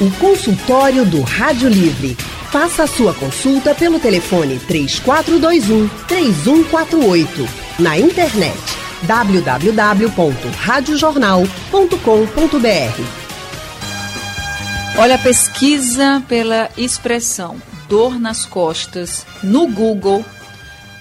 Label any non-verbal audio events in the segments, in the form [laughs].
O consultório do Rádio Livre. Faça a sua consulta pelo telefone 3421 3148. Na internet www.radiojornal.com.br. Olha, pesquisa pela expressão dor nas costas no Google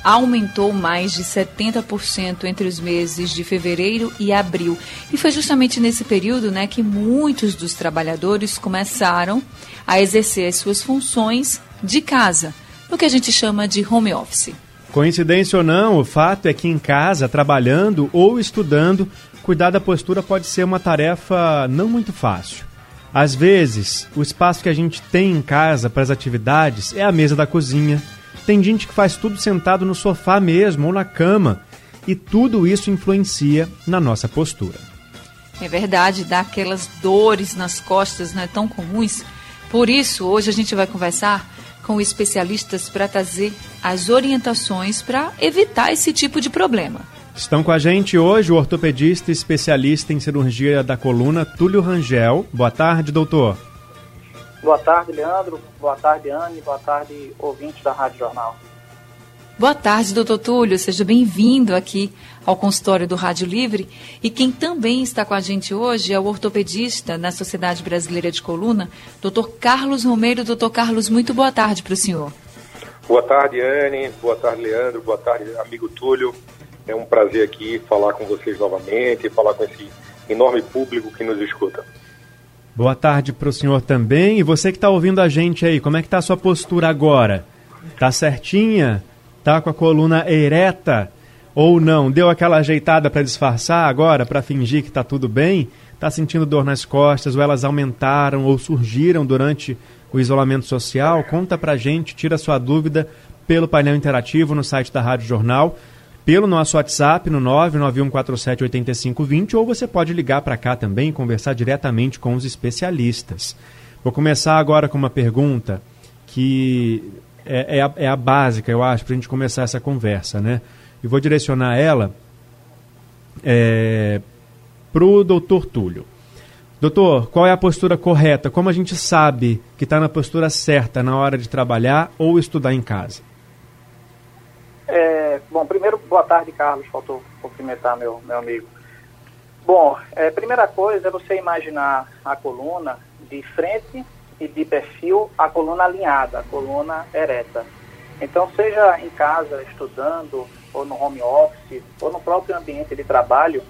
aumentou mais de 70% entre os meses de fevereiro e abril. E foi justamente nesse período né, que muitos dos trabalhadores começaram a exercer as suas funções de casa, no que a gente chama de home office. Coincidência ou não, o fato é que em casa, trabalhando ou estudando, cuidar da postura pode ser uma tarefa não muito fácil. Às vezes, o espaço que a gente tem em casa para as atividades é a mesa da cozinha, tem gente que faz tudo sentado no sofá mesmo ou na cama. E tudo isso influencia na nossa postura. É verdade, dá aquelas dores nas costas não é tão comuns. Por isso, hoje a gente vai conversar com especialistas para trazer as orientações para evitar esse tipo de problema. Estão com a gente hoje o ortopedista especialista em cirurgia da coluna, Túlio Rangel. Boa tarde, doutor. Boa tarde, Leandro. Boa tarde, Anne. Boa tarde, ouvintes da Rádio Jornal. Boa tarde, doutor Túlio. Seja bem-vindo aqui ao consultório do Rádio Livre. E quem também está com a gente hoje é o ortopedista na Sociedade Brasileira de Coluna, doutor Carlos Romero. Doutor Carlos, muito boa tarde para o senhor. Boa tarde, Anne. Boa tarde, Leandro. Boa tarde, amigo Túlio. É um prazer aqui falar com vocês novamente, falar com esse enorme público que nos escuta. Boa tarde para o senhor também. E você que está ouvindo a gente aí, como é que está a sua postura agora? Tá certinha? Tá com a coluna ereta? Ou não? Deu aquela ajeitada para disfarçar agora, para fingir que está tudo bem? Tá sentindo dor nas costas, ou elas aumentaram ou surgiram durante o isolamento social? Conta pra gente, tira sua dúvida pelo painel interativo no site da Rádio Jornal pelo nosso WhatsApp no 991478520 ou você pode ligar para cá também e conversar diretamente com os especialistas. Vou começar agora com uma pergunta que é, é, a, é a, básica, eu acho, para a gente começar essa conversa, né? E vou direcionar ela é, para o doutor Túlio. Doutor, qual é a postura correta? Como a gente sabe que está na postura certa na hora de trabalhar ou estudar em casa? Bom, primeiro, boa tarde, Carlos. Faltou cumprimentar meu, meu amigo. Bom, é, primeira coisa é você imaginar a coluna de frente e de perfil, a coluna alinhada, a coluna ereta. Então, seja em casa, estudando, ou no home office, ou no próprio ambiente de trabalho,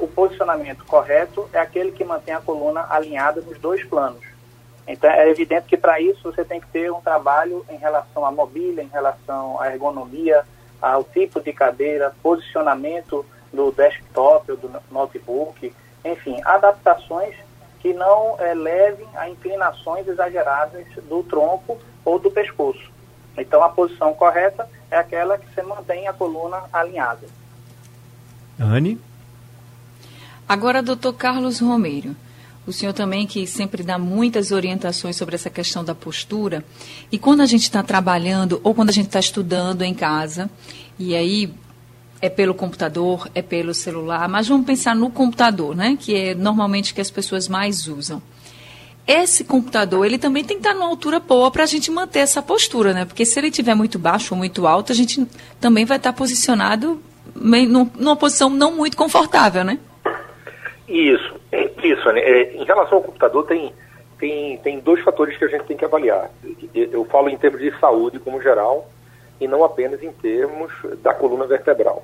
o posicionamento correto é aquele que mantém a coluna alinhada nos dois planos. Então, é evidente que para isso você tem que ter um trabalho em relação à mobília, em relação à ergonomia, ao tipo de cadeira, posicionamento do desktop ou do notebook, enfim, adaptações que não é, levem a inclinações exageradas do tronco ou do pescoço. Então, a posição correta é aquela que você mantém a coluna alinhada. Anne? Agora, doutor Carlos Romeiro. O senhor também que sempre dá muitas orientações sobre essa questão da postura. E quando a gente está trabalhando ou quando a gente está estudando em casa, e aí é pelo computador, é pelo celular, mas vamos pensar no computador, né? Que é normalmente que as pessoas mais usam. Esse computador, ele também tem que estar numa altura boa para a gente manter essa postura, né? Porque se ele estiver muito baixo ou muito alto, a gente também vai estar posicionado numa posição não muito confortável, né? Isso, isso. Né? Em relação ao computador, tem, tem, tem dois fatores que a gente tem que avaliar. Eu falo em termos de saúde como geral e não apenas em termos da coluna vertebral.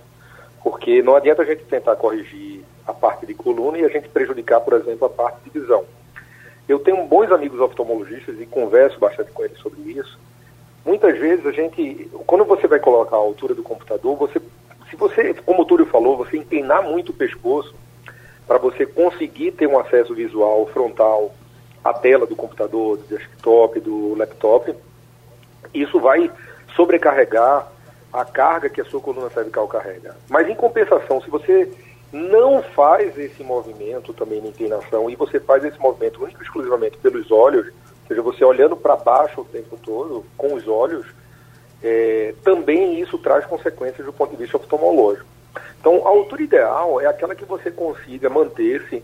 Porque não adianta a gente tentar corrigir a parte de coluna e a gente prejudicar, por exemplo, a parte de visão. Eu tenho bons amigos oftalmologistas e converso bastante com eles sobre isso. Muitas vezes a gente, quando você vai colocar a altura do computador, você, se você, como o Túlio falou, você inclinar muito o pescoço, para você conseguir ter um acesso visual frontal à tela do computador, do desktop, do laptop, isso vai sobrecarregar a carga que a sua coluna cervical carrega. Mas em compensação, se você não faz esse movimento também na inclinação e você faz esse movimento único exclusivamente pelos olhos, ou seja, você olhando para baixo o tempo todo com os olhos, é, também isso traz consequências do ponto de vista oftalmológico. Então, a altura ideal é aquela que você consiga manter-se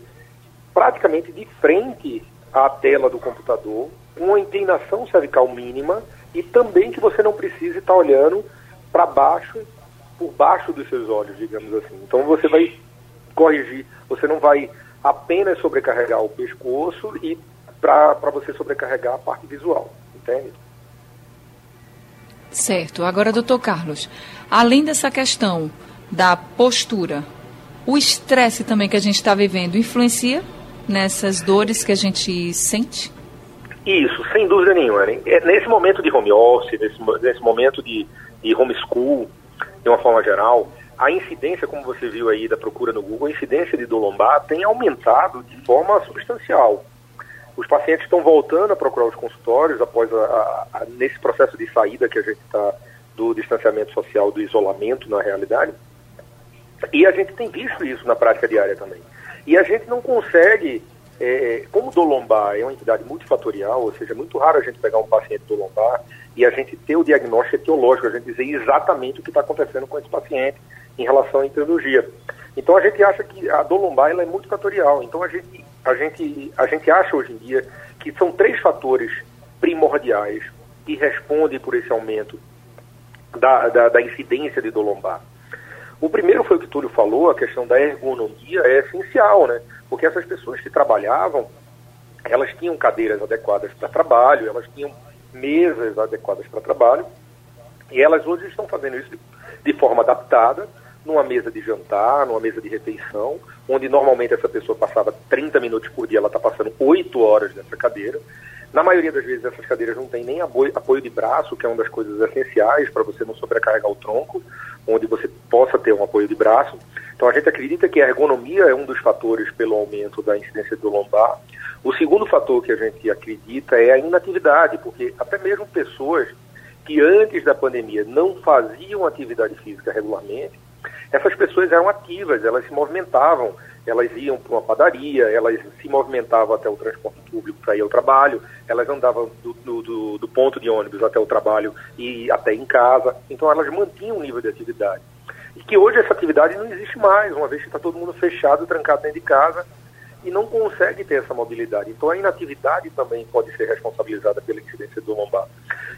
praticamente de frente à tela do computador, uma inclinação cervical mínima e também que você não precise estar olhando para baixo, por baixo dos seus olhos, digamos assim. Então você vai corrigir, você não vai apenas sobrecarregar o pescoço e para você sobrecarregar a parte visual, entende? Certo. Agora, doutor Carlos, além dessa questão da postura, o estresse também que a gente está vivendo influencia nessas dores que a gente sente? Isso, sem dúvida nenhuma. Né? Nesse momento de home office, nesse, nesse momento de, de homeschool, de uma forma geral, a incidência, como você viu aí da procura no Google, a incidência de dor lombar tem aumentado de forma substancial. Os pacientes estão voltando a procurar os consultórios após a, a, a, nesse processo de saída que a gente está do distanciamento social, do isolamento na realidade. E a gente tem visto isso na prática diária também. E a gente não consegue, é, como do lombar é uma entidade multifatorial, ou seja, é muito raro a gente pegar um paciente do lombar e a gente ter o diagnóstico etiológico, a gente dizer exatamente o que está acontecendo com esse paciente em relação à etiologia. Então a gente acha que a dor lombar ela é multifatorial. Então a gente, a, gente, a gente acha hoje em dia que são três fatores primordiais que respondem por esse aumento da, da, da incidência de dor lombar. O primeiro foi o que Túlio falou, a questão da ergonomia é essencial, né? Porque essas pessoas que trabalhavam, elas tinham cadeiras adequadas para trabalho, elas tinham mesas adequadas para trabalho, e elas hoje estão fazendo isso de, de forma adaptada, numa mesa de jantar, numa mesa de refeição, onde normalmente essa pessoa passava 30 minutos por dia, ela está passando 8 horas nessa cadeira. Na maioria das vezes essas cadeiras não têm nem apoio, apoio de braço, que é uma das coisas essenciais para você não sobrecarregar o tronco, onde você possa ter um apoio de braço. Então a gente acredita que a ergonomia é um dos fatores pelo aumento da incidência do lombar. O segundo fator que a gente acredita é a inatividade, porque até mesmo pessoas que antes da pandemia não faziam atividade física regularmente, essas pessoas eram ativas, elas se movimentavam, elas iam para uma padaria, elas se movimentavam até o transporte público para ir ao trabalho, elas andavam do, do, do, ponto de ônibus até o trabalho e até em casa, então elas mantinham um nível de atividade. E que hoje essa atividade não existe mais, uma vez que está todo mundo fechado, trancado dentro de casa e não consegue ter essa mobilidade. Então a inatividade também pode ser responsabilizada pela incidência do lombar.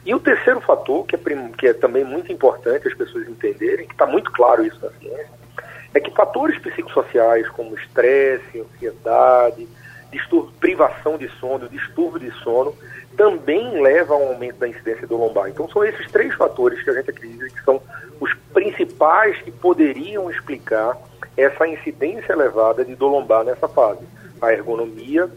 E o terceiro fator, que é, que é também muito importante as pessoas entenderem, que está muito claro isso na ciência, é que fatores psicossociais como estresse, ansiedade, privação de sono, distúrbio de sono, também levam ao aumento da incidência do lombar. Então são esses três fatores que a gente acredita que são os principais que poderiam explicar essa incidência elevada de dor lombar nessa fase. A ergonomia,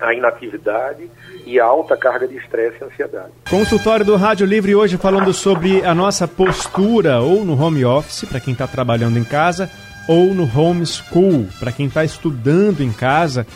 a inatividade e a alta carga de estresse e ansiedade. Consultório do Rádio Livre hoje falando sobre a nossa postura ou no home office, para quem está trabalhando em casa, ou no homeschool, para quem está estudando em casa.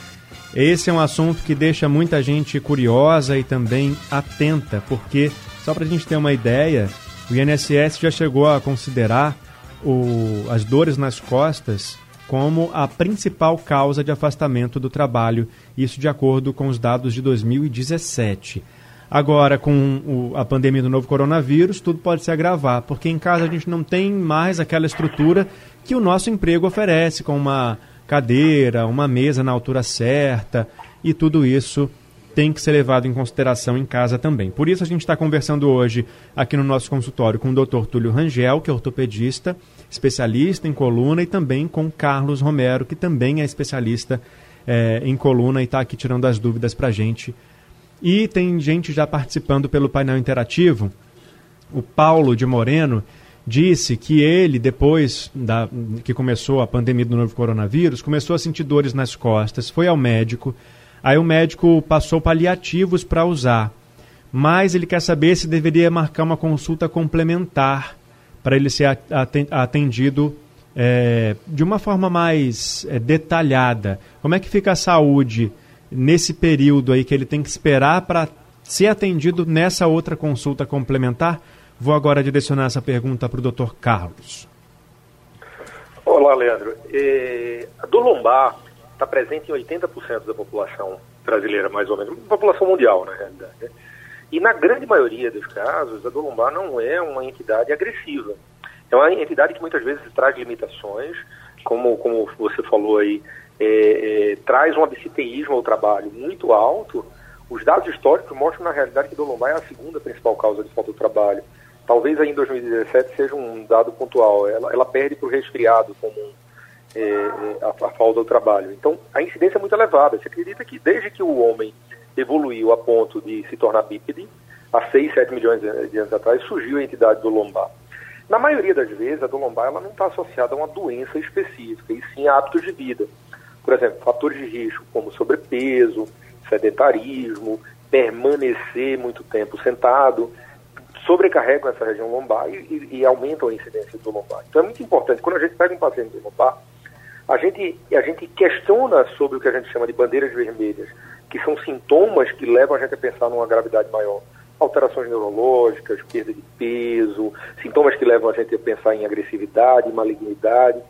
Esse é um assunto que deixa muita gente curiosa e também atenta, porque, só para a gente ter uma ideia, o INSS já chegou a considerar o, as dores nas costas como a principal causa de afastamento do trabalho, isso de acordo com os dados de 2017. Agora, com o, a pandemia do novo coronavírus, tudo pode se agravar, porque em casa a gente não tem mais aquela estrutura que o nosso emprego oferece, com uma cadeira, uma mesa na altura certa, e tudo isso tem que ser levado em consideração em casa também. Por isso a gente está conversando hoje aqui no nosso consultório com o Dr. Túlio Rangel, que é ortopedista, especialista em coluna, e também com Carlos Romero, que também é especialista é, em coluna e está aqui tirando as dúvidas para a gente. E tem gente já participando pelo painel interativo. O Paulo de Moreno disse que ele, depois da, que começou a pandemia do novo coronavírus, começou a sentir dores nas costas, foi ao médico, aí o médico passou paliativos para usar, mas ele quer saber se deveria marcar uma consulta complementar para ele ser atendido é, de uma forma mais é, detalhada. Como é que fica a saúde nesse período aí que ele tem que esperar para ser atendido nessa outra consulta complementar? Vou agora direcionar essa pergunta para o Dr. Carlos. Olá, Leandro. É, a dor lombar está presente em 80% da população brasileira, mais ou menos, população mundial, na realidade. Né? E na grande maioria dos casos, a dor lombar não é uma entidade agressiva. É uma entidade que muitas vezes traz limitações, como, como você falou aí, é, é, traz um absenteísmo ao trabalho muito alto, os dados históricos mostram na realidade que dor lombar é a segunda principal causa de falta de trabalho. Talvez aí em 2017 seja um dado pontual. Ela, ela perde para o resfriado como é, a, a falta do trabalho. Então, a incidência é muito elevada. Se acredita que desde que o homem evoluiu a ponto de se tornar bípede, há 6, 7 milhões de anos atrás, surgiu a entidade do lombar. Na maioria das vezes, a dor lombar ela não está associada a uma doença específica, e sim a hábitos de vida. Por exemplo, fatores de risco como sobrepeso, sedentarismo, permanecer muito tempo sentado, sobrecarregam essa região lombar e, e, e, aumentam a incidência do lombar. Então é muito importante, quando a gente pega um paciente do lombar, a gente, a gente questiona sobre o que a gente chama de bandeiras vermelhas, que são sintomas que levam a gente a pensar numa gravidade maior. Alterações neurológicas, perda de peso, sintomas que levam a gente a pensar em agressividade, malignidade.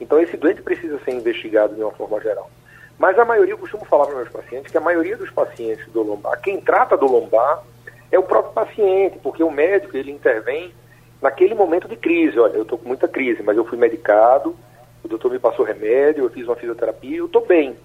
Então esse doente precisa ser investigado de uma forma geral. Mas a maioria, eu costumo falar para meus pacientes que a maioria dos pacientes do lombar, quem trata do lombar é o próprio paciente, porque o médico ele intervém naquele momento de crise. Olha, eu estou com muita crise, mas eu fui medicado, o doutor me passou remédio, eu fiz uma fisioterapia, eu estou bem.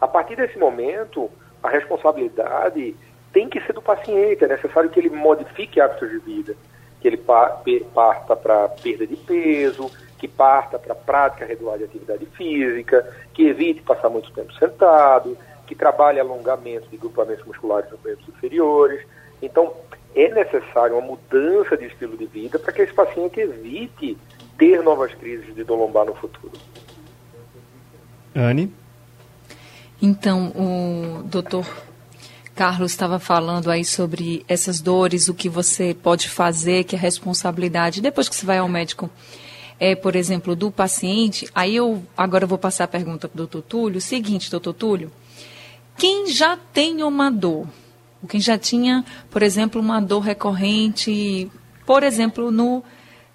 A partir desse momento, a responsabilidade tem que ser do paciente, é necessário que ele modifique hábitos de vida, que ele parta para perda de peso, que parta para prática regular de atividade física, que evite passar muito tempo sentado, que trabalhe alongamento de grupamentos musculares nos membros inferiores. Então, é necessário uma mudança de estilo de vida para que esse paciente evite ter novas crises de dor lombar no futuro. Anne? Então, o doutor Carlos estava falando aí sobre essas dores, o que você pode fazer, que é responsabilidade. Depois que você vai ao médico, é, por exemplo, do paciente, aí eu agora vou passar a pergunta para o doutor Túlio. Seguinte, doutor Túlio, quem já tem uma dor, quem já tinha, por exemplo, uma dor recorrente, por exemplo, no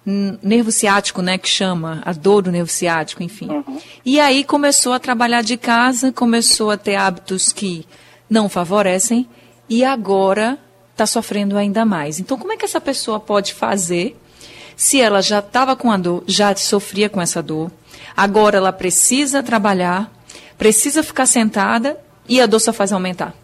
nervo ciático, né, que chama, a dor do nervo ciático, enfim. Uhum. E aí começou a trabalhar de casa, começou a ter hábitos que não favorecem e agora está sofrendo ainda mais. Então, como é que essa pessoa pode fazer se ela já estava com a dor, já sofria com essa dor, agora ela precisa trabalhar, precisa ficar sentada e a dor só faz aumentar?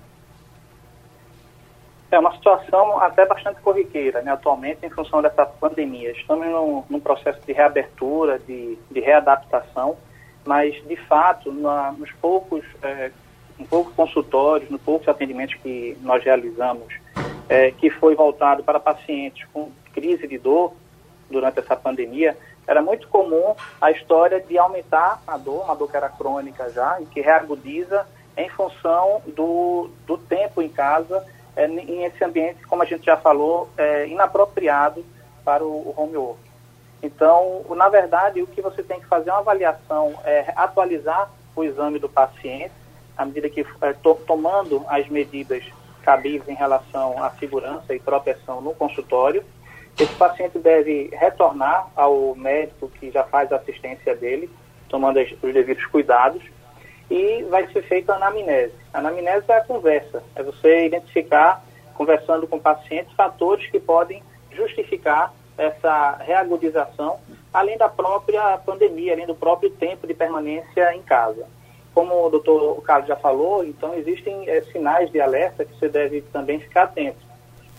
É uma situação até bastante corriqueira, né, atualmente, em função dessa pandemia. Estamos num, num processo de reabertura, de, de, readaptação, mas, de fato, na, nos poucos, é, em poucos consultórios, nos poucos atendimentos que nós realizamos, é, que foi voltado para pacientes com crise de dor, durante essa pandemia, era muito comum a história de aumentar a dor, uma dor que era crônica já, e que reagudiza em função do, do tempo em casa, é, em esse ambiente, como a gente já falou, é, inapropriado para o, o home work. Então, na verdade, o que você tem que fazer é uma avaliação, é atualizar o exame do paciente, à medida que é, to, tomando as medidas cabíveis em relação à segurança e proteção no consultório, esse paciente deve retornar ao médico que já faz a assistência dele, tomando os devidos cuidados, e vai ser feita a anamnese. A anamnese é a conversa, é você identificar, conversando com o paciente, fatores que podem justificar essa reagudização, além da própria pandemia, além do próprio tempo de permanência em casa. Como o doutor Carlos já falou, então existem é, sinais de alerta que você deve também ficar atento.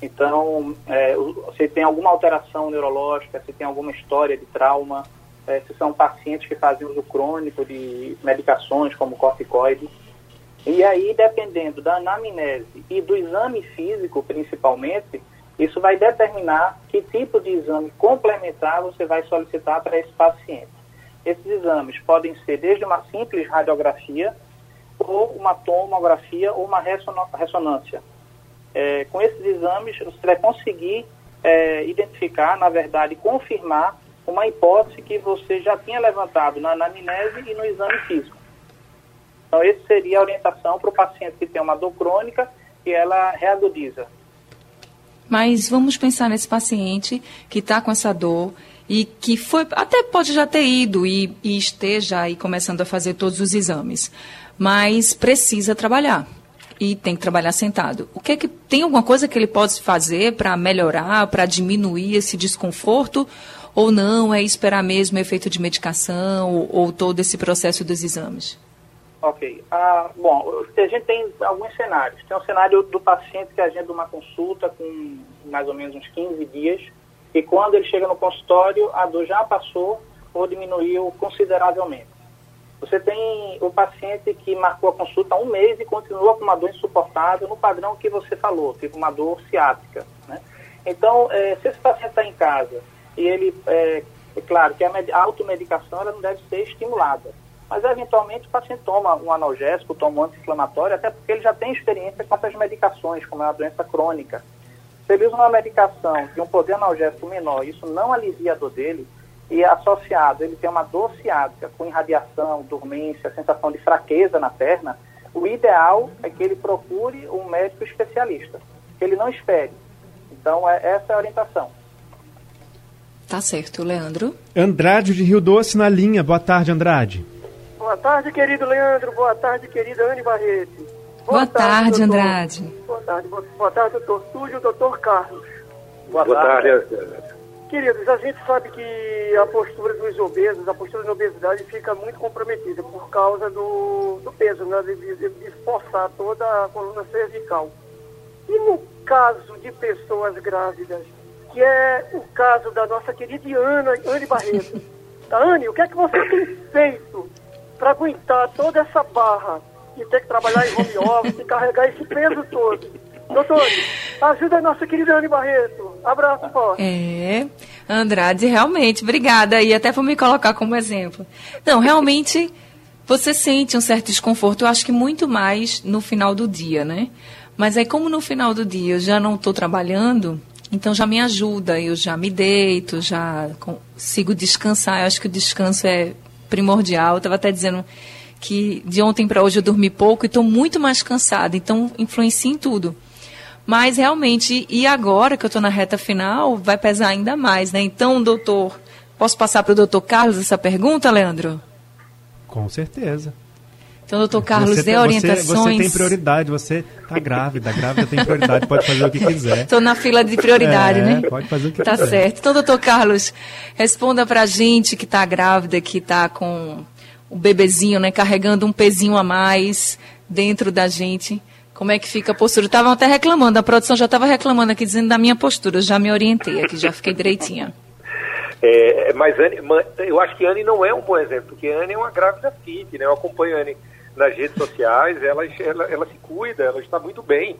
Então, é, se tem alguma alteração neurológica, se tem alguma história de trauma, é, se são pacientes que fazem uso crônico de medicações como corticoides. E aí, dependendo da anamnese e do exame físico, principalmente, isso vai determinar que tipo de exame complementar você vai solicitar para esse paciente. Esses exames podem ser desde uma simples radiografia, ou uma tomografia, ou uma ressonância é, com esses exames, você vai conseguir é, identificar, na verdade, confirmar uma hipótese que você já tinha levantado na anamnese e no exame físico. Então, essa seria a orientação para o paciente que tem uma dor crônica e ela reagudiza. Mas vamos pensar nesse paciente que está com essa dor e que foi até pode já ter ido e, e esteja aí começando a fazer todos os exames, mas precisa trabalhar e tem que trabalhar sentado. O que é que tem alguma coisa que ele pode fazer para melhorar, para diminuir esse desconforto? Ou não, é esperar mesmo o efeito de medicação ou, ou todo esse processo dos exames? Ok. Ah, bom, a gente tem alguns cenários. Tem um cenário do paciente que agenda uma consulta com mais ou menos uns 15 dias e quando ele chega no consultório, a dor já passou ou diminuiu consideravelmente. Você tem o paciente que marcou a consulta há um mês e continua com uma dor insuportável no padrão que você falou, tipo uma dor ciática. Né? Então, é, se esse paciente está em casa e ele, é, é claro que a, automedicação ela não deve ser estimulada, mas eventualmente o paciente toma um analgésico, toma um anti-inflamatório, até porque ele já tem experiência com essas medicações, como é uma doença crônica. Se ele usa uma medicação de um poder analgésico menor, isso não alivia a dor dele, e associado ele tem uma dor ciática com irradiação, dormência, sensação de fraqueza na perna, o ideal é que ele procure um médico especialista, que ele não espere. Então, é, essa é a orientação. Tá certo, Leandro. Andrade de Rio Doce na linha. Boa tarde, Andrade. Boa tarde, querido Leandro. Boa tarde, querida Anne Barreto. Boa, Boa tarde, tarde Andrade. Boa tarde. Boa tarde, doutor Túlio, doutor Carlos. Boa, Boa tarde. tarde. Queridos, a gente sabe que a postura dos obesos, a postura da obesidade fica muito comprometida por causa do, do peso, né? De, de, de esforçar toda a coluna cervical. E no caso de pessoas grávidas, que é o caso da nossa querida Ana, Anne Barreto. [laughs] Tá, Anne, o que é que você tem feito para aguentar toda essa barra de ter que trabalhar em home office, carregar esse peso todo? Doutor, ajuda a nossa querida Anne Barreto. Abraço forte. É, Andrade, realmente, obrigada. E até vou me colocar como exemplo. Não, realmente, você sente um certo desconforto, eu acho que muito mais no final do dia, né? Mas aí, como no final do dia eu já não estou trabalhando, então já me ajuda, eu já me deito, já consigo descansar. Eu acho que o descanso é primordial. Eu estava até dizendo que de ontem para hoje eu dormi pouco e estou muito mais cansada, então influencia em tudo. Mas realmente, e agora que eu estou na reta final, vai pesar ainda mais, né? Então, doutor, posso passar para o doutor Carlos essa pergunta, Leandro? Com certeza. Então, doutor Carlos, você, dê orientações. Você, você, tem prioridade, você está grávida, a grávida tem prioridade, pode fazer o que quiser. Estou na fila de prioridade, é, né? Pode fazer o que tá quiser. Tá certo. Então, doutor Carlos, responda para a gente que está grávida, que está com o bebezinho, né, carregando um pezinho a mais dentro da gente. Como é que fica a postura? Estavam até reclamando, a produção já estava reclamando aqui, dizendo da minha postura. Eu já me orientei aqui, já fiquei direitinha. É, mas Anne, eu acho que Anne não é um bom exemplo, porque Anne é uma grávida fit, né? Eu acompanho a Anne nas redes sociais, ela, ela, ela se cuida, ela está muito bem.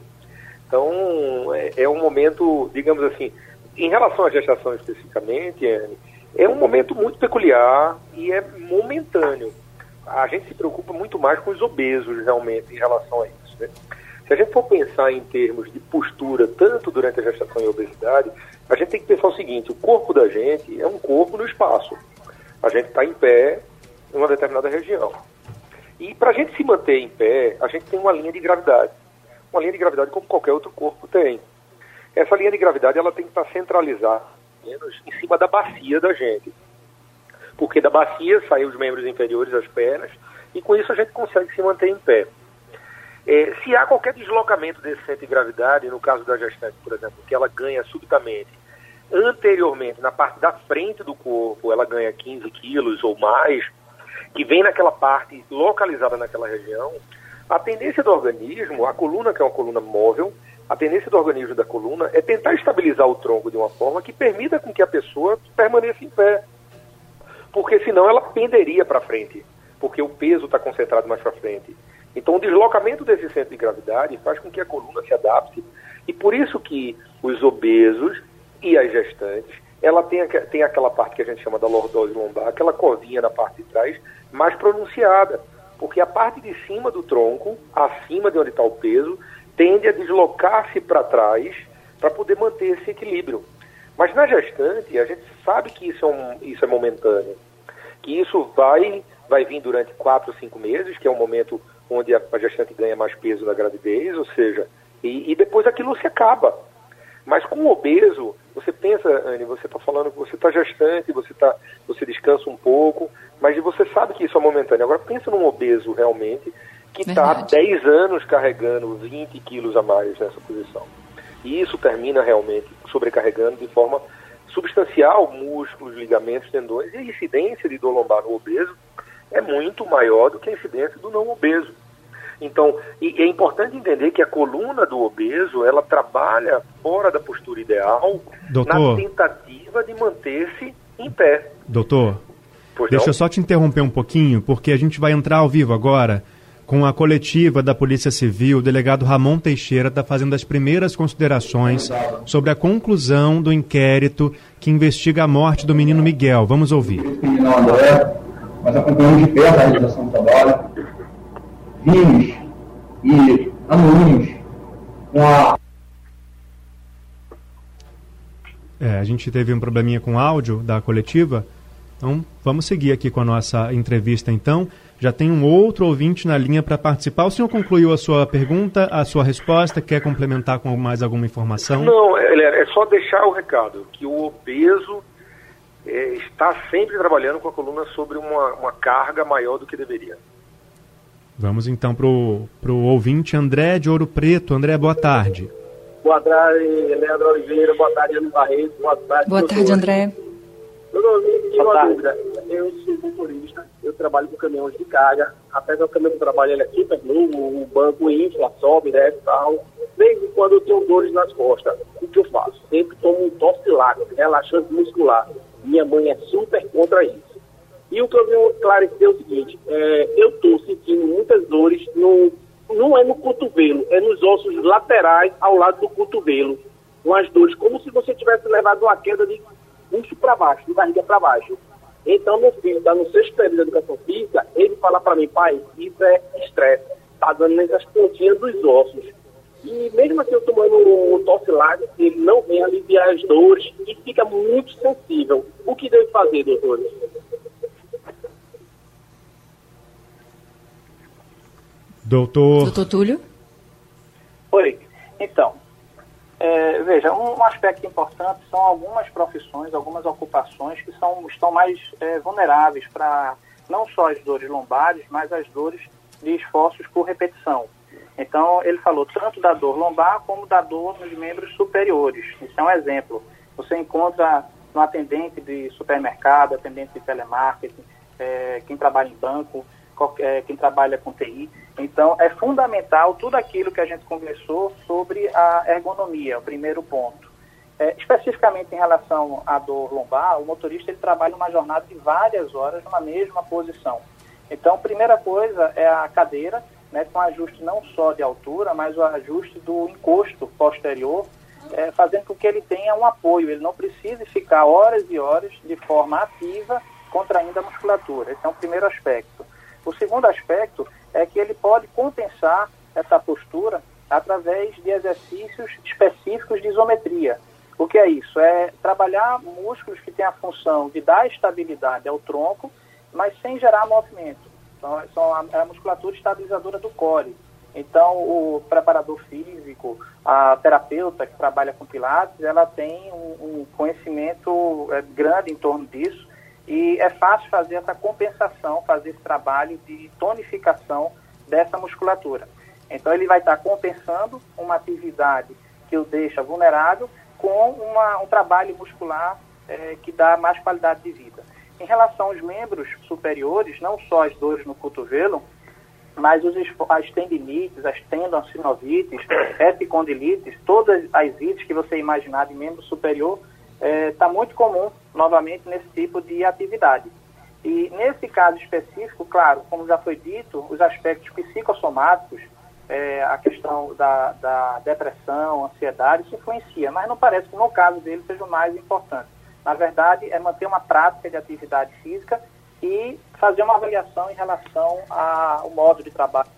Então, é, é, um momento, digamos assim, em relação à gestação especificamente, Anne, é um momento muito peculiar e é momentâneo. A gente se preocupa muito mais com os obesos, realmente, em relação a isso, né? Se a gente for pensar em termos de postura, tanto durante a gestação e a obesidade, a gente tem que pensar o seguinte: o corpo da gente é um corpo no espaço. A gente está em pé em uma determinada região. E para a gente se manter em pé, a gente tem uma linha de gravidade. Uma linha de gravidade como qualquer outro corpo tem. Essa linha de gravidade ela tem que estar tá centralizada menos em cima da bacia da gente. Porque da bacia saem os membros inferiores, as pernas, e com isso a gente consegue se manter em pé. É, se há qualquer deslocamento desse centro de gravidade, no caso da gestante, por exemplo, que ela ganha subitamente, anteriormente, na parte da frente do corpo, ela ganha 15 quilos ou mais, que vem naquela parte localizada naquela região, a tendência do organismo, a coluna, que é uma coluna móvel, a tendência do organismo da coluna é tentar estabilizar o tronco de uma forma que permita com que a pessoa permaneça em pé. Porque senão ela penderia para frente, porque o peso está concentrado mais para frente. Então, o deslocamento desse centro de gravidade faz com que a coluna se adapte. E por isso que os obesos e as gestantes, ela tem, tem aquela parte que a gente chama da lordose lombar, aquela covinha na parte de trás, mais pronunciada. Porque a parte de cima do tronco, acima de onde está o peso, tende a deslocar-se para trás para poder manter esse equilíbrio. Mas na gestante, a gente sabe que isso é, um, isso é momentâneo, que isso vai, vai vir durante quatro, cinco meses, que é um momento onde a, a gestante ganha mais peso na gravidez, ou seja, e, e depois aquilo se acaba. Mas com o obeso, você pensa, Anne, você está falando que você está gestante, você, tá, você descansa um pouco, mas você sabe que isso é momentâneo. Agora pensa num obeso realmente que está há 10 anos carregando 20 quilos a mais nessa posição. E isso termina realmente sobrecarregando de forma substancial músculos, ligamentos, tendões e a incidência de dor lombar no obeso é muito maior do que a incidência do não obeso. Então, é importante entender que a coluna do obeso, ela trabalha fora da postura ideal Doutor, na tentativa de manter-se em pé. Doutor, Pois deixa não? eu só te interromper um pouquinho, porque a gente vai entrar ao vivo agora com a coletiva da Polícia Civil. O delegado Ramon Teixeira está fazendo as primeiras considerações sobre a conclusão do inquérito que investiga a morte do menino Miguel. Vamos ouvir. menino André, nós acompanhamos de perto a realização do trabalho, vimos e anuímos com a É, a gente teve um probleminha com o áudio da coletiva, então vamos seguir aqui com a nossa entrevista então. Já tem um outro ouvinte na linha para participar. O senhor concluiu a sua pergunta, a sua resposta? Quer complementar com mais alguma informação? Não, é, é só deixar o recado que o obeso é, está sempre trabalhando com a coluna sobre uma, uma carga maior do que deveria. Vamos então para o ouvinte André de Ouro Preto. André, boa tarde. Boa tarde, Leandro Oliveira. Boa tarde, Ana Barreto. Boa tarde, Boa tarde, André. Doutor, me diga uma dúvida. Eu sou motorista, eu trabalho com caminhões de carga. Apesar do caminhão que eu trabalho ele é super novo, o banco infla, sobe, desce e tal. Desde quando eu tenho dores nas costas, o que eu faço? Sempre tomo um toxilago, relaxante muscular. Minha mãe é super contra isso. E o que eu venho esclarecer é o seguinte, é, eu estou sentindo muitas dores, no, não é no cotovelo, é nos ossos laterais ao lado do cotovelo. Com as dores, como se você tivesse levado uma queda de bucho para baixo, de barriga para baixo. Então, meu filho está no sexto período de educação física, ele fala para mim, pai, isso é estresse, está dando nessas pontinhas dos ossos. E mesmo assim, eu tomando o Tocilac, ele não vem aliviar as dores e fica muito sensível. O que devo fazer, doutores? Doutor, Doutor Túlio? Oi. Então, é, veja, um, aspecto importante são algumas profissões, algumas ocupações que são, estão mais é, vulneráveis para não só as dores lombares, mas as dores de esforços por repetição. Então, ele falou tanto da dor lombar como da dor nos membros superiores. Isso é um exemplo. Você encontra no atendente de supermercado, atendente de telemarketing, é, quem trabalha em banco, qualquer, quem trabalha com TI. Então, é fundamental tudo aquilo que a gente conversou sobre a ergonomia, o primeiro ponto. É, especificamente em relação à dor lombar, o motorista ele trabalha uma jornada de várias horas numa mesma posição. Então, primeira coisa é a cadeira, né, com ajuste não só de altura, mas o ajuste do encosto posterior, é, fazendo com que ele tenha um apoio. Ele não precise ficar horas e horas de forma ativa contraindo a musculatura. Esse é um primeiro aspecto. O segundo aspecto é que ele pode compensar essa postura através de exercícios específicos de isometria. O que é isso? É trabalhar músculos que têm a função de dar estabilidade ao tronco, mas sem gerar movimento. Então, são a, a musculatura estabilizadora do core. Então, o preparador físico, a terapeuta que trabalha com pilates, ela tem um, um conhecimento é, grande em torno disso e é fácil fazer essa compensação, fazer esse trabalho de tonificação dessa musculatura. Então, ele vai estar compensando uma atividade que o deixa vulnerável com uma, um trabalho muscular é, que dá mais qualidade de vida. Em relação aos membros superiores, não só as dores no cotovelo, mas os, as tendinites, as tendonocinovites, [coughs] epicondilites, todas as ites que você imaginar de membro superior, está é, muito comum, novamente, nesse tipo de atividade. E nesse caso específico, claro, como já foi dito, os aspectos psicossomáticos, é, a questão da, da depressão, ansiedade, isso influencia, mas não parece que no caso dele seja o mais importante. Na verdade, é manter uma prática de atividade física e fazer uma avaliação em relação ao modo de trabalho.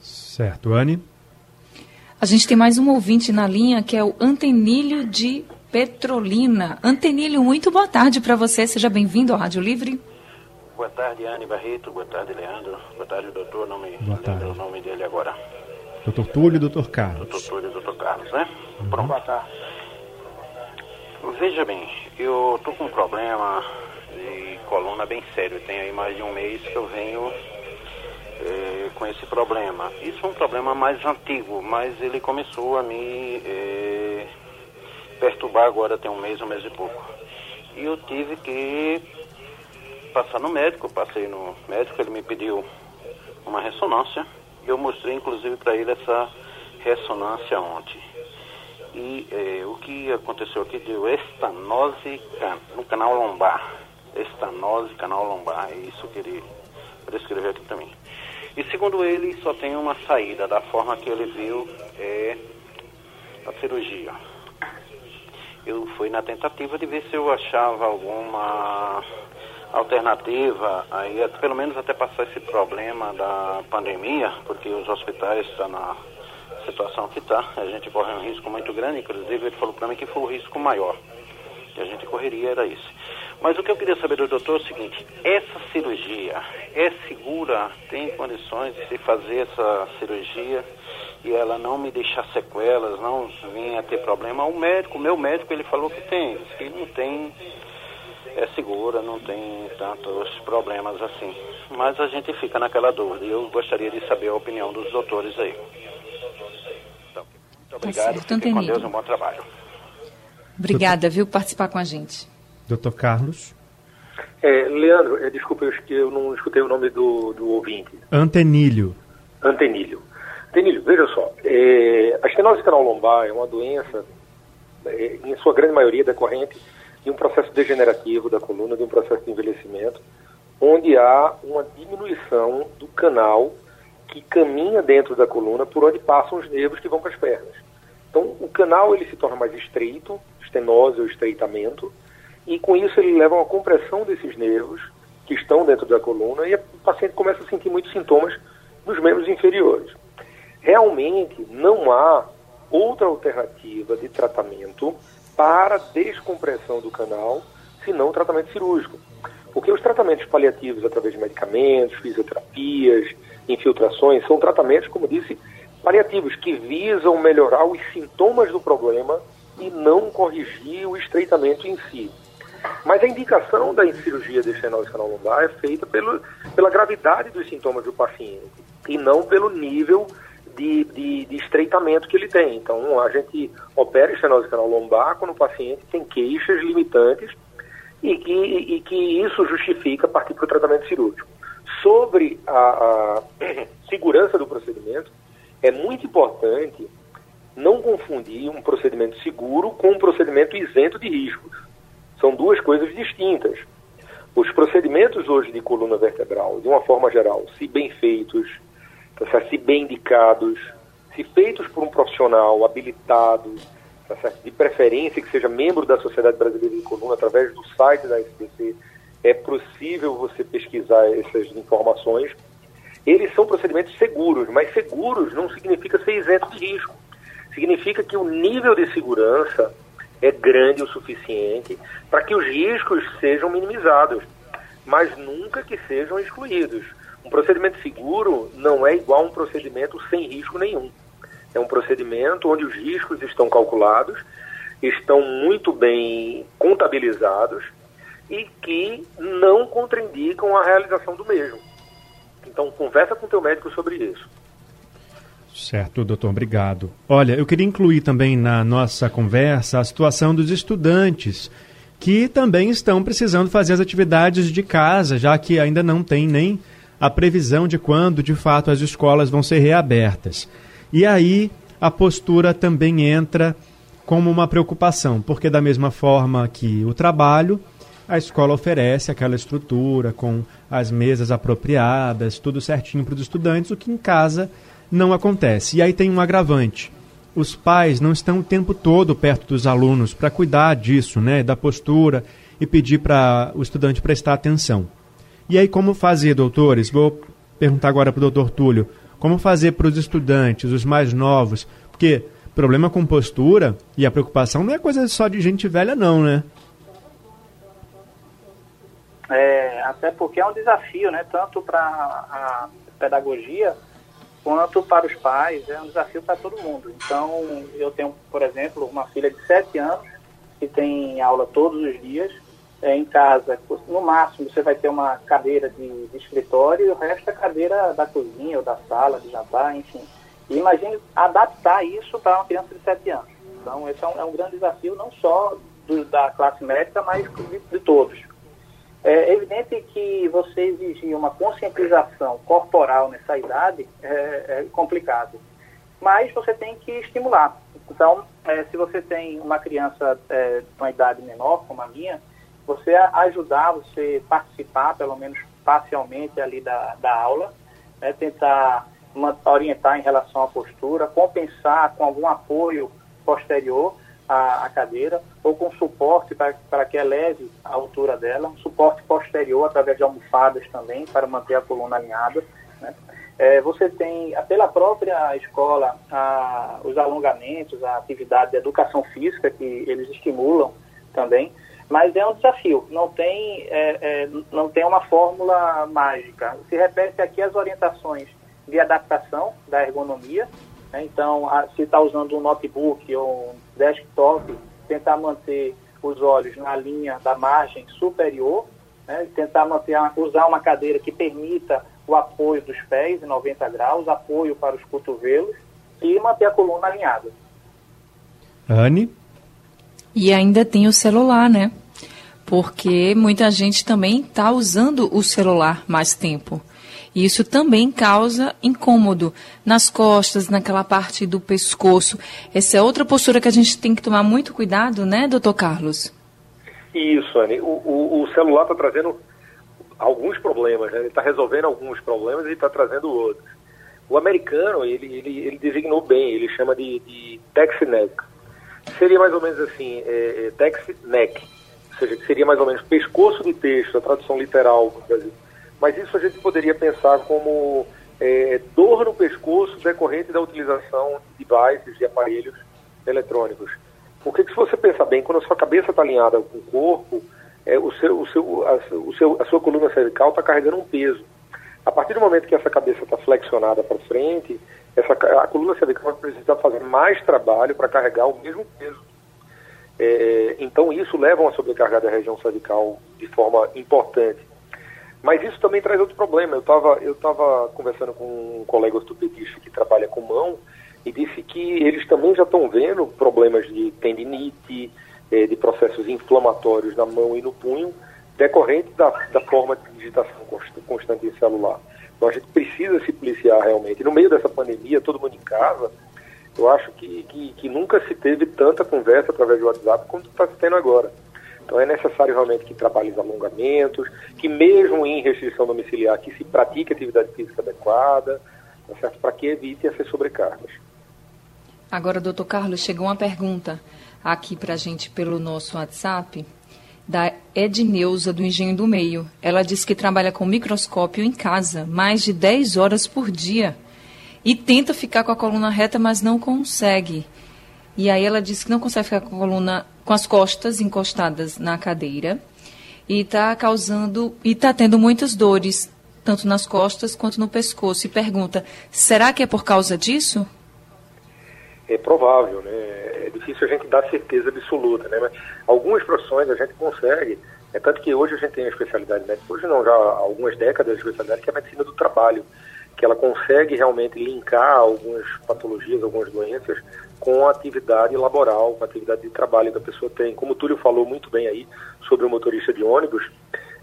Certo, Anne. A gente tem mais um ouvinte na linha que é o Antenílio de Petrolina. Antenílio, muito boa tarde para você. Seja bem-vindo ao Rádio Livre. Boa tarde, Anne Barreto. Boa tarde, Leandro. Boa tarde, doutor. Não me Boa tarde. lembro o nome dele agora. Doutor Túlio e doutor Carlos. Doutor Túlio e doutor Carlos, né? Uhum. Pronto. Boa tarde. Veja bem, eu tô com um problema de coluna bem sério. Tem aí mais de um mês que eu venho eh, com esse problema. Isso é um problema mais antigo, mas ele começou a me eh, perturbar agora tem um mês, um mês e pouco. E eu tive que passar no médico, passei no médico, ele me pediu uma ressonância. Eu mostrei inclusive para ele essa ressonância ontem. E eh, o que aconteceu aqui deu estanose no canal lombar. Estanose canal lombar, é isso que ele prescreveu aqui mim. E segundo ele, só tem uma saída da forma que ele viu é a cirurgia. Eu fui na tentativa de ver se eu achava alguma alternativa, aí pelo menos até passar esse problema da pandemia, porque os hospitais estão na situação que está, a gente corre um risco muito grande, inclusive ele falou para mim que foi o risco maior a gente correria era isso. Mas o que eu queria saber do doutor é o seguinte, essa cirurgia é segura, tem condições de se fazer essa cirurgia e ela não me deixar sequelas, não vir a ter problema? O médico, o meu médico, ele falou que tem, que não tem, é segura, não tem tantos problemas assim. Mas a gente fica naquela dúvida e eu gostaria de saber a opinião dos doutores aí. Então, muito Tá obrigado, certo, fiquem com. Deus, um bom trabalho. Obrigada, viu, por participar com a gente. Doutor Carlos É, Leandro, é, desculpa, eu, eu não escutei o nome do, do ouvinte. Antenilho. Antenilho. Antenilho, veja só, é, a estenose canal lombar é uma doença, é, em sua grande maioria, decorrente de um processo degenerativo da coluna, de um processo de envelhecimento, onde há uma diminuição do canal que caminha dentro da coluna por onde passam os nervos que vão para as pernas. Então, o canal ele se torna mais estreito, estenose ou estreitamento, e com isso ele leva a uma compressão desses nervos que estão dentro da coluna e o paciente começa a sentir muitos sintomas nos membros inferiores. Realmente não há outra alternativa de tratamento para descompressão do canal, senão o tratamento cirúrgico. Porque os tratamentos paliativos através de medicamentos, fisioterapias, infiltrações, são tratamentos, como disse, paliativos que visam melhorar os sintomas do problema e não corrigir o estreitamento em si. Mas a indicação da cirurgia de estenose canal lombar é feita pelo, pela gravidade dos sintomas do paciente e não pelo nível de, de, de estreitamento que ele tem. Então, a gente opera estenose canal lombar quando o paciente tem queixas limitantes e que, e que isso justifica partir para o tratamento cirúrgico. Sobre a, a [coughs] segurança do procedimento, é muito importante não confundir um procedimento seguro com um procedimento isento de riscos. São duas coisas distintas. Os procedimentos hoje de coluna vertebral, de uma forma geral, se bem feitos, tá se bem indicados, se feitos por um profissional habilitado, tá de preferência que seja membro da Sociedade Brasileira de Coluna, através do site da SBC, é possível você pesquisar essas informações. Eles são procedimentos seguros, mas seguros não significa ser isento de risco. Significa que o nível de segurança é grande o suficiente para que os riscos sejam minimizados, mas nunca que sejam excluídos. Um procedimento seguro não é igual a um procedimento sem risco nenhum. É um procedimento onde os riscos estão calculados, estão muito bem contabilizados e que não contraindicam a realização do mesmo. Então, conversa com o teu médico sobre isso. Certo, doutor, obrigado. Olha, eu queria incluir também na nossa conversa a situação dos estudantes que também estão precisando fazer as atividades de casa, já que ainda não tem nem a previsão de quando, de fato, as escolas vão ser reabertas. E aí a postura também entra como uma preocupação, porque da mesma forma que o trabalho, a escola oferece aquela estrutura com as mesas apropriadas, tudo certinho para os estudantes, o que em casa não acontece. E aí tem um agravante. Os pais não estão o tempo todo perto dos alunos para cuidar disso, né, da postura e pedir para o estudante prestar atenção. E aí como fazer, doutores? Vou perguntar agora para o doutor Túlio. Como fazer para os estudantes, os mais novos? Porque problema com postura e a preocupação não é coisa só de gente velha, não, né? É, até porque é um desafio, né? Tanto para a pedagogia quanto para os pais, é um desafio para todo mundo. Então, eu tenho, por exemplo, uma filha de 7 anos que tem aula todos os dias. É, em casa, no máximo, você vai ter uma cadeira de, de escritório e o resto é cadeira da cozinha ou da sala de jantar, enfim. E imagine adaptar isso para uma criança de 7 anos. Então, esse é um, é um grande desafio, não só do, da classe médica, mas de, de todos. É evidente que você exigir uma conscientização corporal nessa idade é, é complicado, mas você tem que estimular. Então, é, se você tem uma criança é, de uma idade menor, como a minha, você ajudar, você participar, pelo menos parcialmente ali da, da aula, né, tentar uma, orientar em relação à postura, compensar com algum apoio posterior à, à cadeira, ou com suporte para que eleve a altura dela, um suporte posterior através de almofadas também, para manter a coluna alinhada. Né. É, você tem, pela própria escola, a, os alongamentos, a atividade de educação física, que eles estimulam também, mas é um desafio, não tem, é, é, não tem uma fórmula mágica. Se repete aqui as orientações de adaptação da ergonomia? Então, a, se está usando um notebook ou um desktop, tentar manter os olhos na linha da margem superior, né? tentar manter, usar uma cadeira que permita o apoio dos pés em 90 graus, apoio para os cotovelos e manter a coluna alinhada. Anne? E ainda tem o celular, né? Porque muita gente também está usando o celular mais tempo. E isso também causa incômodo nas costas, naquela parte do pescoço. Essa é outra postura que a gente tem que tomar muito cuidado, né, doutor Carlos? Isso, Anne. O, o, o celular está trazendo alguns problemas, né? ele está resolvendo alguns problemas e está trazendo outros. O americano, ele, ele, ele designou bem, ele chama de, de text neck seria mais ou menos assim, é, é, text neck, ou seja, seria mais ou menos pescoço de texto, a tradução literal do Brasil. Mas isso a gente poderia pensar como é, dor no pescoço decorrente da utilização de devices, de aparelhos eletrônicos. Porque se você pensar bem, quando a sua cabeça está alinhada com o corpo, é, o seu, o seu, a, o seu, a sua coluna cervical está carregando um peso. A partir do momento que essa cabeça está flexionada para frente, essa, a coluna cervical vai precisar fazer mais trabalho para carregar o mesmo peso. É, então isso leva a sobrecarga da região cervical de forma importante. Mas isso também traz outro problema. Eu estava eu tava conversando com um colega ortopedista que trabalha com mão e disse que eles também já estão vendo problemas de tendinite, é, de processos inflamatórios na mão e no punho, decorrente da, da forma de digitação constante em celular. Então a gente precisa se policiar realmente. No meio dessa pandemia, todo mundo em casa, eu acho que, que, que nunca se teve tanta conversa através do WhatsApp como está se tendo agora. Então é necessário realmente que trabalhe os alongamentos, que mesmo em restrição domiciliar, que se pratique atividade física adequada, tá certo? para que evite essas sobrecargas. Agora, doutor Carlos, chegou uma pergunta aqui para a gente pelo nosso WhatsApp da Edneuza, do Engenho do Meio. Ela diz que trabalha com microscópio em casa, mais de 10 horas por dia. E tenta ficar com a coluna reta, mas não consegue. E aí ela diz que não consegue ficar com a coluna, com as costas encostadas na cadeira. E está causando, e está tendo muitas dores, tanto nas costas quanto no pescoço. E pergunta, será que é por causa disso? É provável, né? é difícil a gente dar certeza absoluta, né? Mas algumas profissões a gente consegue, é tanto que hoje a gente tem a especialidade médica, hoje não, já há algumas décadas de especialidade, que é a medicina do trabalho, que ela consegue realmente linkar algumas patologias, algumas doenças com a atividade laboral, com a atividade de trabalho que a pessoa tem. Como o Túlio falou muito bem aí sobre o motorista de ônibus,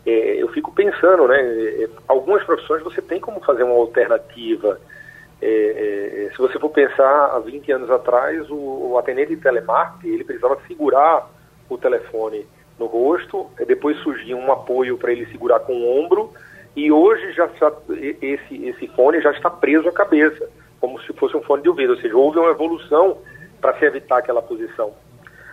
é, eu fico pensando, né? É, algumas profissões você tem como fazer uma alternativa é, é, se você for pensar, há 20 anos atrás, o, o atendente de telemarketing, ele precisava segurar o telefone no rosto, depois surgia um apoio para ele segurar com o ombro, e hoje já, já, esse, esse fone já está preso à cabeça, como se fosse um fone de ouvido, ou seja, houve uma evolução para se evitar aquela posição.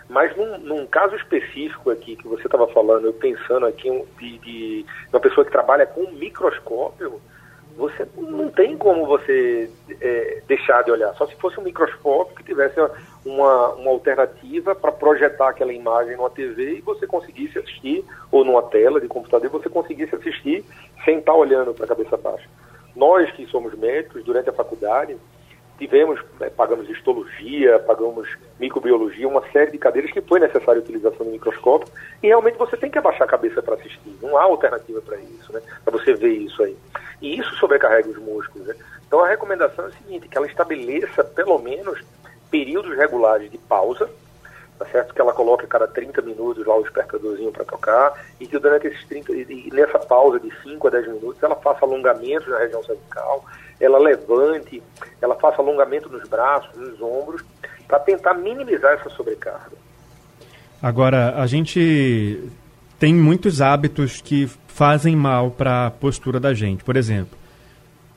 Mas num, num, caso específico aqui que você estava falando, eu pensando aqui de, de, uma pessoa que trabalha com microscópio, você não tem como você é, deixar de olhar. Só se fosse um microscópio que tivesse uma, uma alternativa para projetar aquela imagem numa TV e você conseguisse assistir, ou numa tela de computador, e você conseguisse assistir sem estar olhando para a cabeça baixa. Nós que somos médicos, durante a faculdade, tivemos, né, pagamos histologia, pagamos microbiologia, uma série de cadeiras que foi necessária a utilização do microscópio, e realmente você tem que abaixar a cabeça para assistir. Não há alternativa para isso, né? Para você ver isso aí. E isso sobrecarrega os músculos. Né? Então a recomendação é a seguinte, que ela estabeleça pelo menos períodos regulares de pausa, tá certo? Que ela coloque a cada 30 minutos lá o despertadorzinho para tocar e que durante esses 30, e nessa pausa de 5 a 10 minutos ela faça alongamentos na região cervical, ela levante, ela faça alongamento nos braços, nos ombros, para tentar minimizar essa sobrecarga. Agora, a gente tem muitos hábitos que fazem mal para a postura da gente. Por exemplo,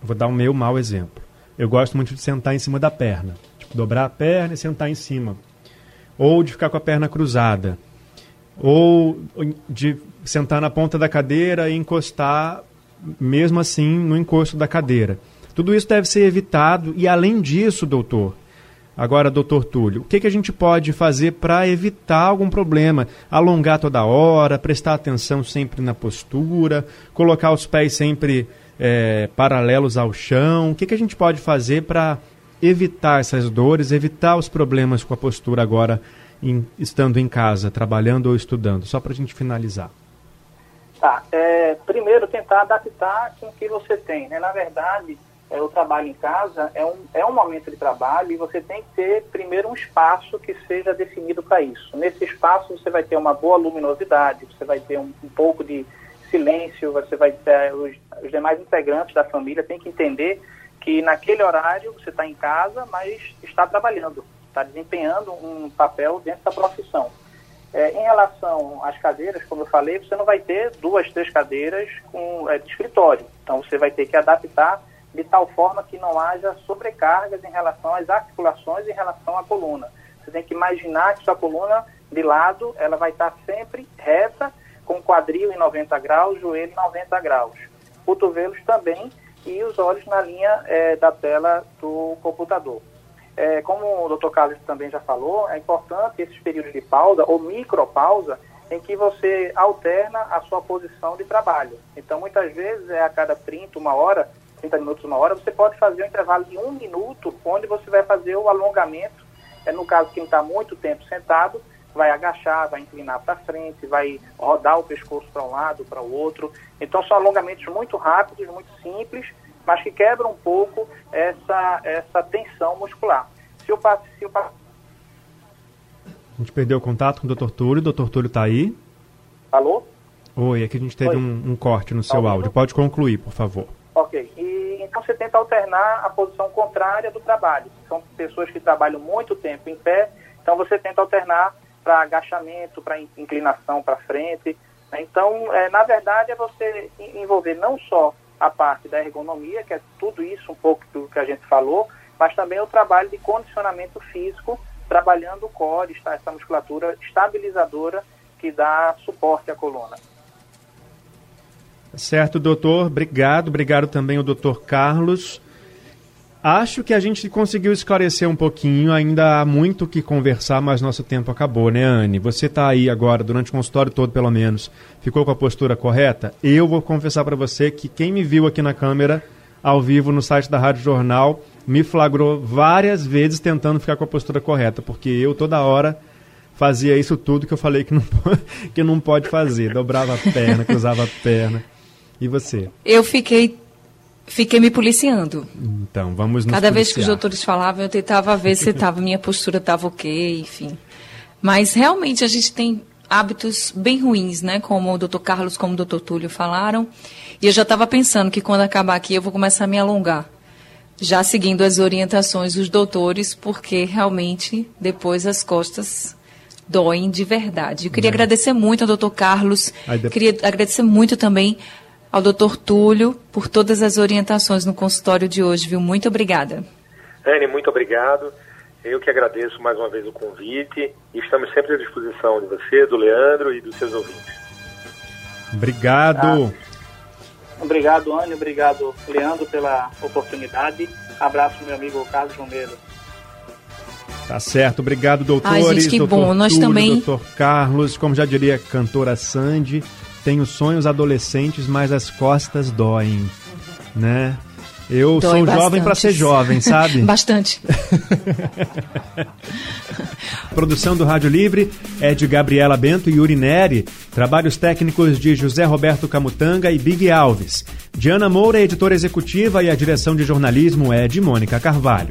vou dar o um meu mau exemplo. Eu gosto muito de sentar em cima da perna. Tipo, dobrar a perna e sentar em cima ou de ficar com a perna cruzada, ou de sentar na ponta da cadeira e encostar, mesmo assim, no encosto da cadeira. Tudo isso deve ser evitado e, além disso, doutor, agora, doutor Túlio, o que, que a gente pode fazer para evitar algum problema? Alongar toda hora, prestar atenção sempre na postura, colocar os pés sempre é, paralelos ao chão. O que, que a gente pode fazer para evitar essas dores, evitar os problemas com a postura agora, em, estando em casa, trabalhando ou estudando? Só para a gente finalizar. Tá. É, primeiro, tentar adaptar com o que você tem. Né? Na verdade, é, o trabalho em casa é um, é um momento de trabalho e você tem que ter, primeiro, um espaço que seja definido para isso. Nesse espaço, você vai ter uma boa luminosidade, você vai ter um, um pouco de silêncio, você vai ter, os, os demais integrantes da família têm que entender que naquele horário você está em casa, mas está trabalhando, está desempenhando um papel dentro da profissão. É, em relação às cadeiras, como eu falei, você não vai ter duas, três cadeiras com, é, de escritório. Então você vai ter que adaptar de tal forma que não haja sobrecargas em relação às articulações, em relação à coluna. Você tem que imaginar que sua coluna de lado ela vai estar sempre reta, com quadril em 90 graus, joelho em 90 graus. Cotovelos também e os olhos na linha é, da tela do computador. É, como o Dr. Carlos também já falou, é importante esses períodos de pausa ou micropausa em que você alterna a sua posição de trabalho. Então, muitas vezes, é a cada 30, uma hora, 30 minutos, uma hora, você pode fazer um intervalo de um minuto, onde você vai fazer o alongamento. É, no caso, quem está muito tempo sentado, vai agachar, vai inclinar para frente, vai rodar o pescoço para um lado, para o outro. Então são alongamentos muito rápidos, muito simples, mas que quebram um pouco essa, essa tensão muscular. Se o, se o A gente perdeu o contato com o Dr. Túlio. O Dr. Túlio está aí? Alô? Oi, aqui a gente teve um, um, corte no seu tá áudio. Pode concluir, por favor. Ok. E, então você tenta alternar a posição contrária do trabalho. São pessoas que trabalham muito tempo em pé, então você tenta alternar para agachamento, para inclinação para frente. Né? Então, é, na verdade, é você envolver não só a parte da ergonomia, que é tudo isso um pouco do que a gente falou, mas também o trabalho de condicionamento físico, trabalhando o core, essa musculatura estabilizadora que dá suporte à coluna. Certo, doutor. Obrigado. Obrigado também ao doutor Carlos. Acho que a gente conseguiu esclarecer um pouquinho, ainda há muito que conversar, mas nosso tempo acabou, né, Anne? Você está aí agora, durante o consultório todo, pelo menos, ficou com a postura correta? Eu vou confessar para você que quem me viu aqui na câmera, ao vivo, no site da Rádio Jornal, me flagrou várias vezes tentando ficar com a postura correta, porque eu toda hora fazia isso tudo que eu falei que não, [laughs] que não pode fazer. Dobrava a perna, cruzava a perna. E você? Eu fiquei fiquei me policiando. Então, vamos nos Cada policiar. vez que os doutores falavam, eu tentava ver se tava, minha postura estava ok, enfim. Mas realmente a gente tem hábitos bem ruins, né? Como o doutor Carlos, como o doutor Túlio falaram. E eu já estava pensando que quando acabar aqui eu vou começar a me alongar. Já seguindo as orientações dos doutores, porque realmente depois as costas doem de verdade. Eu queria é. agradecer muito ao doutor Carlos, de... queria agradecer muito também ao doutor Túlio por todas as orientações no consultório de hoje, viu? Muito obrigada. Anne, muito obrigado. Eu que agradeço mais uma vez o convite e estamos sempre à disposição de você, do Leandro e dos seus ouvintes. Obrigado. Ah, obrigado, Anne. Obrigado, Leandro, pela oportunidade. Abraço, meu amigo Carlos Romero. Tá certo, obrigado, doutores. Ai, gente, que doutor bom. Nós Túlio, também. Doutor Carlos, como já diria a cantora Sandy, tenho sonhos adolescentes, mas as costas doem, né? Eu Dói sou jovem para ser jovem, sabe? [laughs] bastante. [laughs] Produção do Rádio Livre é de Gabriela Bento e Yuri Neri. Trabalhos técnicos de José Roberto Camutanga e Big Alves. Diana Moura, editora executiva, e a direção de jornalismo é de Mônica Carvalho.